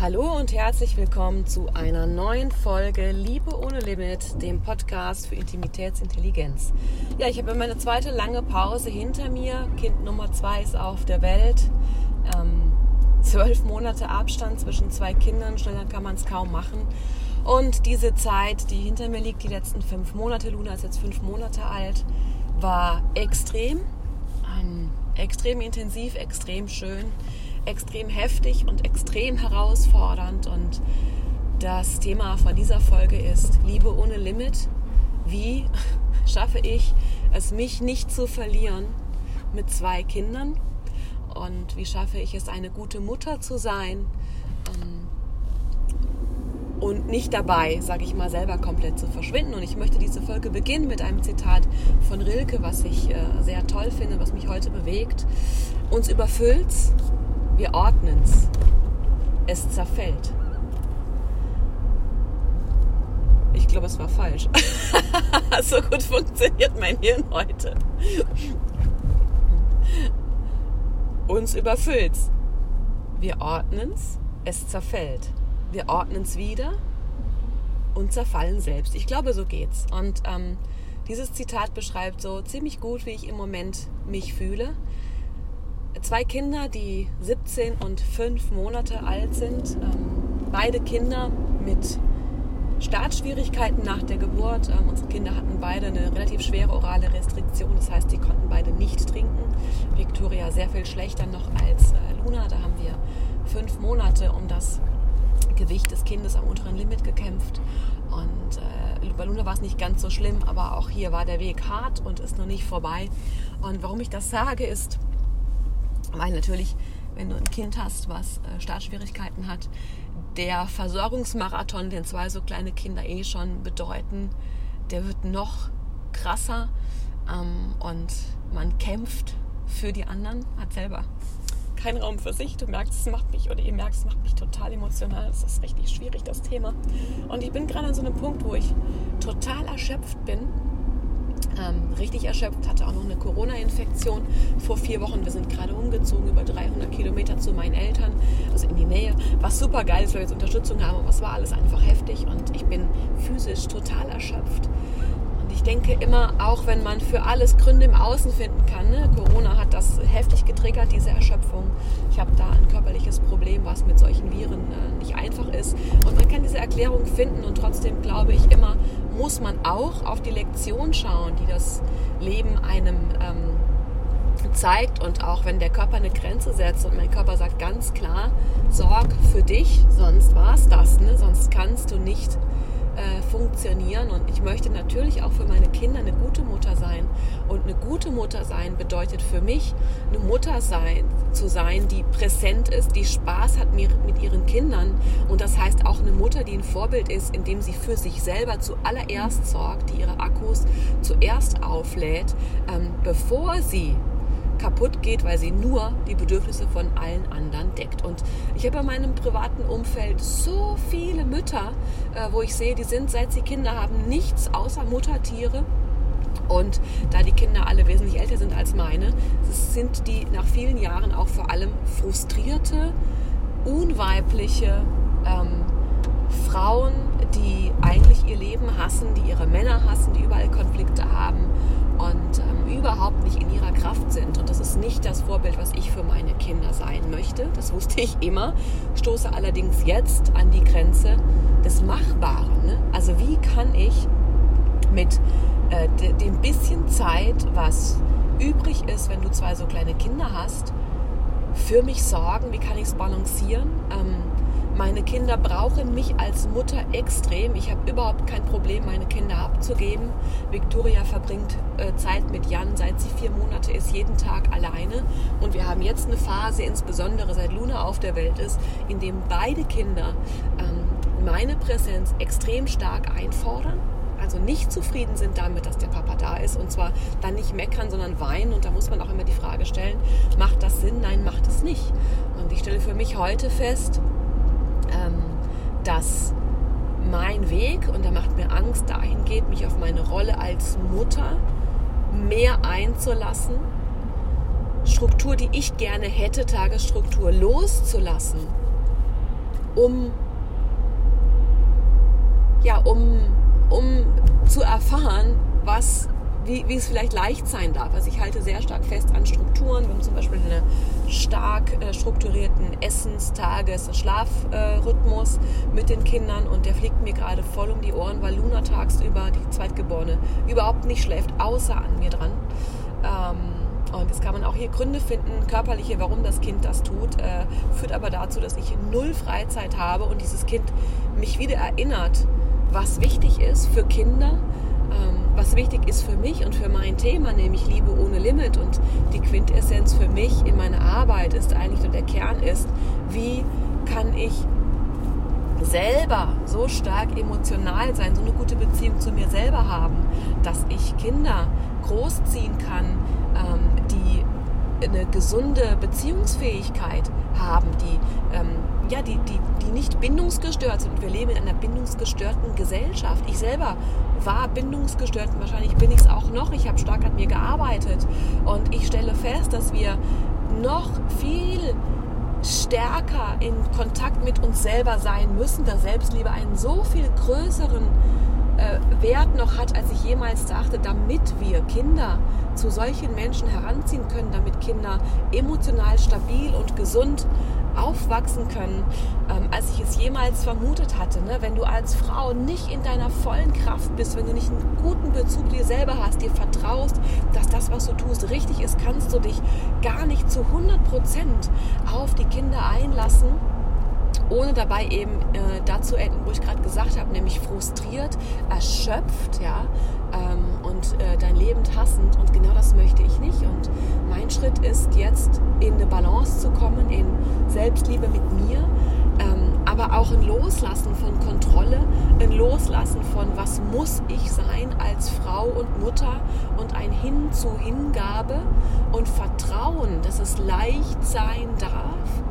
Hallo und herzlich willkommen zu einer neuen Folge Liebe ohne Limit, dem Podcast für Intimitätsintelligenz. Ja, ich habe meine zweite lange Pause hinter mir. Kind Nummer zwei ist auf der Welt. Ähm, zwölf Monate Abstand zwischen zwei Kindern, schneller kann man es kaum machen. Und diese Zeit, die hinter mir liegt, die letzten fünf Monate, Luna ist jetzt fünf Monate alt, war extrem, ähm, extrem intensiv, extrem schön extrem heftig und extrem herausfordernd. Und das Thema von dieser Folge ist Liebe ohne Limit. Wie schaffe ich es, mich nicht zu verlieren mit zwei Kindern? Und wie schaffe ich es, eine gute Mutter zu sein? Ähm, und nicht dabei, sage ich mal, selber komplett zu verschwinden. Und ich möchte diese Folge beginnen mit einem Zitat von Rilke, was ich äh, sehr toll finde, was mich heute bewegt. Uns überfüllt's, wir ordnen es. Es zerfällt. Ich glaube, es war falsch. so gut funktioniert mein Hirn heute. Uns überfüllt's. Wir ordnen's, es zerfällt. Wir ordnen's wieder und zerfallen selbst. Ich glaube, so geht's. Und ähm, dieses Zitat beschreibt so ziemlich gut, wie ich im Moment mich fühle zwei Kinder, die 17 und 5 Monate alt sind. Ähm, beide Kinder mit Startschwierigkeiten nach der Geburt. Ähm, unsere Kinder hatten beide eine relativ schwere orale Restriktion, das heißt, die konnten beide nicht trinken. Victoria sehr viel schlechter noch als äh, Luna. Da haben wir fünf Monate um das Gewicht des Kindes am unteren Limit gekämpft. Und äh, bei Luna war es nicht ganz so schlimm, aber auch hier war der Weg hart und ist noch nicht vorbei. Und warum ich das sage, ist, weil natürlich, wenn du ein Kind hast, was äh, Startschwierigkeiten hat, der Versorgungsmarathon, den zwei so kleine Kinder eh schon bedeuten, der wird noch krasser ähm, und man kämpft für die anderen, hat selber keinen Raum für sich. Du merkst, es macht mich, oder ihr merkt, es macht mich total emotional. Es ist richtig schwierig, das Thema. Und ich bin gerade an so einem Punkt, wo ich total erschöpft bin ähm, richtig erschöpft, hatte auch noch eine Corona-Infektion vor vier Wochen. Wir sind gerade umgezogen über 300 Kilometer zu meinen Eltern, also in die Nähe, was super geil ist, weil wir jetzt Unterstützung haben, aber es war alles einfach heftig und ich bin physisch total erschöpft. Ich denke immer, auch wenn man für alles Gründe im Außen finden kann, ne? Corona hat das heftig getriggert, diese Erschöpfung. Ich habe da ein körperliches Problem, was mit solchen Viren äh, nicht einfach ist. Und man kann diese Erklärung finden und trotzdem glaube ich immer, muss man auch auf die Lektion schauen, die das Leben einem ähm, zeigt. Und auch wenn der Körper eine Grenze setzt und mein Körper sagt ganz klar, sorg für dich, sonst war es das, ne? sonst kannst du nicht äh, funktionieren. Und ich möchte natürlich auch für meine Kinder eine gute Mutter sein. Und eine gute Mutter sein bedeutet für mich, eine Mutter sein, zu sein, die präsent ist, die Spaß hat mit ihren Kindern. Und das heißt auch eine Mutter, die ein Vorbild ist, indem sie für sich selber zuallererst sorgt, die ihre Akkus zuerst auflädt, ähm, bevor sie kaputt geht, weil sie nur die Bedürfnisse von allen anderen deckt. Und ich habe in meinem privaten Umfeld so viele Mütter, äh, wo ich sehe, die sind, seit sie Kinder haben, nichts außer Muttertiere. Und da die Kinder alle wesentlich älter sind als meine, sind die nach vielen Jahren auch vor allem frustrierte, unweibliche ähm, Frauen, die eigentlich ihr Leben hassen, die ihre Männer hassen, die überall Konflikte haben und ähm, überhaupt nicht in ihrer Kraft sind. Und das ist nicht das Vorbild, was ich für meine Kinder sein möchte. Das wusste ich immer. Stoße allerdings jetzt an die Grenze des Machbaren. Ne? Also wie kann ich mit äh, dem bisschen Zeit, was übrig ist, wenn du zwei so kleine Kinder hast, für mich sorgen? Wie kann ich es balancieren? Ähm, meine Kinder brauchen mich als Mutter extrem. Ich habe überhaupt kein Problem, meine Kinder abzugeben. Victoria verbringt äh, Zeit mit Jan, seit sie vier Monate ist, jeden Tag alleine. Und wir haben jetzt eine Phase, insbesondere seit Luna auf der Welt ist, in dem beide Kinder ähm, meine Präsenz extrem stark einfordern also nicht zufrieden sind damit, dass der Papa da ist und zwar dann nicht meckern, sondern weinen und da muss man auch immer die Frage stellen, macht das Sinn? Nein, macht es nicht. Und ich stelle für mich heute fest, dass mein Weg, und der macht mir Angst, dahin geht, mich auf meine Rolle als Mutter mehr einzulassen, Struktur, die ich gerne hätte, Tagesstruktur loszulassen um, ja, um, um zu erfahren, was wie, wie es vielleicht leicht sein darf. Also ich halte sehr stark fest an Strukturen. Wir haben zum Beispiel einen stark äh, strukturierten Essens-, Tages-, Schlafrhythmus äh, mit den Kindern und der fliegt mir gerade voll um die Ohren, weil Luna tagsüber, die Zweitgeborene, überhaupt nicht schläft, außer an mir dran. Ähm, und jetzt kann man auch hier Gründe finden, körperliche, warum das Kind das tut, äh, führt aber dazu, dass ich null Freizeit habe und dieses Kind mich wieder erinnert, was wichtig ist für Kinder, ähm, was wichtig ist für mich und für mein Thema, nämlich Liebe ohne Limit. Und die Quintessenz für mich in meiner Arbeit ist eigentlich und der Kern ist, wie kann ich selber so stark emotional sein, so eine gute Beziehung zu mir selber haben, dass ich Kinder großziehen kann, ähm, die eine gesunde Beziehungsfähigkeit haben, die ähm, ja, die, die, die nicht bindungsgestört sind. Wir leben in einer bindungsgestörten Gesellschaft. Ich selber war bindungsgestört und wahrscheinlich bin ich es auch noch. Ich habe stark an mir gearbeitet und ich stelle fest, dass wir noch viel stärker in Kontakt mit uns selber sein müssen, dass Selbstliebe einen so viel größeren Wert noch hat, als ich jemals dachte, damit wir Kinder zu solchen Menschen heranziehen können, damit Kinder emotional stabil und gesund aufwachsen können, ähm, als ich es jemals vermutet hatte. Ne? Wenn du als Frau nicht in deiner vollen Kraft bist, wenn du nicht einen guten Bezug dir selber hast, dir vertraust, dass das, was du tust, richtig ist, kannst du dich gar nicht zu 100 Prozent auf die Kinder einlassen ohne dabei eben äh, dazu enden, wo ich gerade gesagt habe, nämlich frustriert, erschöpft, ja, ähm, und äh, dein Leben hassend. Und genau das möchte ich nicht. Und mein Schritt ist jetzt in eine Balance zu kommen, in Selbstliebe mit mir, ähm, aber auch ein Loslassen von Kontrolle, ein Loslassen von was muss ich sein als Frau und Mutter und ein Hin zu Hingabe und Vertrauen, dass es leicht sein darf.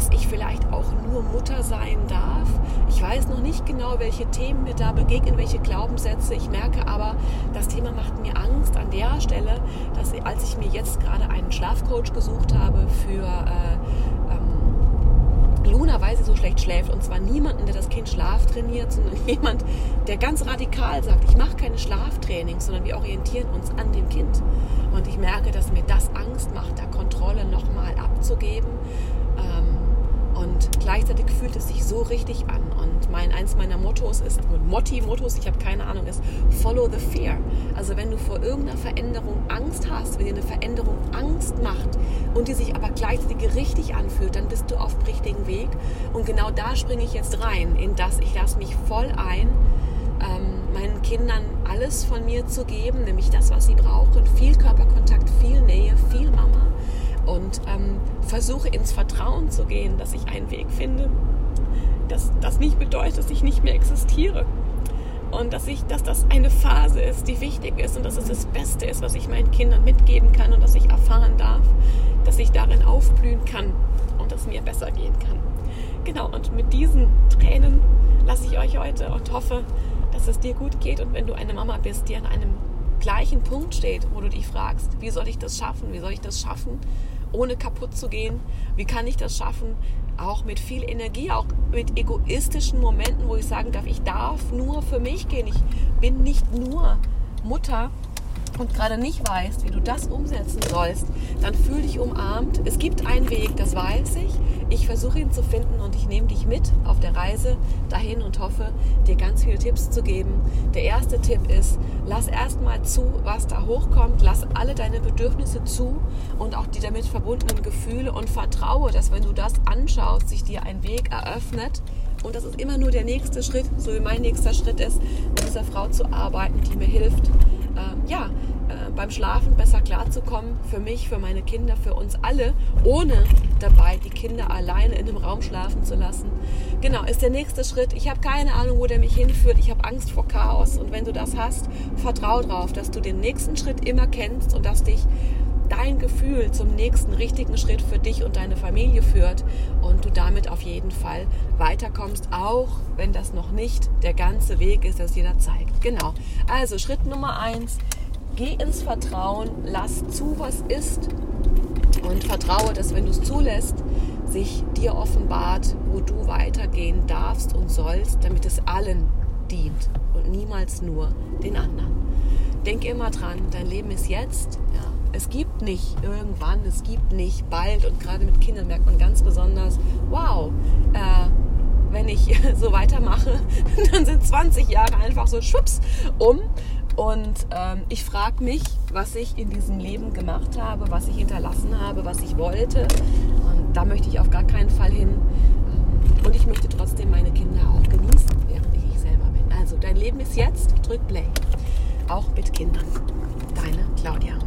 Ähm, dass ich vielleicht auch nur Mutter sein darf. Ich weiß noch nicht genau, welche Themen mir da begegnen, welche Glaubenssätze. Ich merke aber, das Thema macht mir Angst an der Stelle, dass als ich mir jetzt gerade einen Schlafcoach gesucht habe für äh, ähm, Luna, weil sie so schlecht schläft, und zwar niemanden, der das Kind Schlaf trainiert, sondern jemand, der ganz radikal sagt, ich mache keine Schlaftrainings, sondern wir orientieren uns an dem Kind. Und ich merke, dass mir das Angst macht, da Kontrolle nochmal abzugeben und gleichzeitig fühlt es sich so richtig an. Und mein, eins meiner Mottos ist, Motti, Mottos, ich habe keine Ahnung, ist Follow the Fear. Also wenn du vor irgendeiner Veränderung Angst hast, wenn dir eine Veränderung Angst macht und die sich aber gleichzeitig richtig anfühlt, dann bist du auf dem richtigen Weg. Und genau da springe ich jetzt rein, in das ich lasse mich voll ein, ähm, meinen Kindern alles von mir zu geben, nämlich das, was sie brauchen. Viel Körperkontakt, viel Nähe, viel Mama und ähm, versuche ins Vertrauen zu gehen, dass ich einen Weg finde, dass das nicht bedeutet, dass ich nicht mehr existiere und dass ich, dass das eine Phase ist, die wichtig ist und dass es das Beste ist, was ich meinen Kindern mitgeben kann und dass ich erfahren darf, dass ich darin aufblühen kann und dass mir besser gehen kann. Genau, und mit diesen Tränen lasse ich euch heute und hoffe, dass es dir gut geht und wenn du eine Mama bist, die an einem gleichen Punkt steht, wo du dich fragst, wie soll ich das schaffen? Wie soll ich das schaffen, ohne kaputt zu gehen? Wie kann ich das schaffen, auch mit viel Energie, auch mit egoistischen Momenten, wo ich sagen darf, ich darf nur für mich gehen. Ich bin nicht nur Mutter und gerade nicht weißt, wie du das umsetzen sollst, dann fühl dich umarmt. Es gibt einen Weg, das weiß ich. Ich versuche ihn zu finden und ich nehme dich mit auf der Reise dahin und hoffe, dir ganz viele Tipps zu geben. Der erste Tipp ist, lass erstmal zu, was da hochkommt. Lass alle deine Bedürfnisse zu und auch die damit verbundenen Gefühle und vertraue, dass wenn du das anschaust, sich dir ein Weg eröffnet. Und das ist immer nur der nächste Schritt, so wie mein nächster Schritt ist, mit dieser Frau zu arbeiten, die mir hilft, äh, ja, äh, beim Schlafen besser klarzukommen, für mich, für meine Kinder, für uns alle, ohne dabei die Kinder alleine in einem Raum schlafen zu lassen. Genau, ist der nächste Schritt. Ich habe keine Ahnung, wo der mich hinführt. Ich habe Angst vor Chaos. Und wenn du das hast, vertrau darauf, dass du den nächsten Schritt immer kennst und dass dich dein Gefühl zum nächsten richtigen Schritt für dich und deine Familie führt und du damit auf jeden Fall weiterkommst, auch wenn das noch nicht der ganze Weg ist, das dir zeigt. Genau. Also Schritt Nummer eins, geh ins Vertrauen, lass zu, was ist und vertraue, dass wenn du es zulässt, sich dir offenbart, wo du weitergehen darfst und sollst, damit es allen dient und niemals nur den anderen. Denk immer dran, dein Leben ist jetzt. Ja. Es gibt nicht irgendwann, es gibt nicht bald und gerade mit Kindern merkt man ganz besonders, wow, äh, wenn ich so weitermache, dann sind 20 Jahre einfach so schwupps um. Und ähm, ich frage mich, was ich in diesem Leben gemacht habe, was ich hinterlassen habe, was ich wollte. Und da möchte ich auf gar keinen Fall hin. Und ich möchte trotzdem meine Kinder auch genießen, während ich ich selber bin. Also dein Leben ist jetzt, drück Play. Auch mit Kindern. Deine Claudia.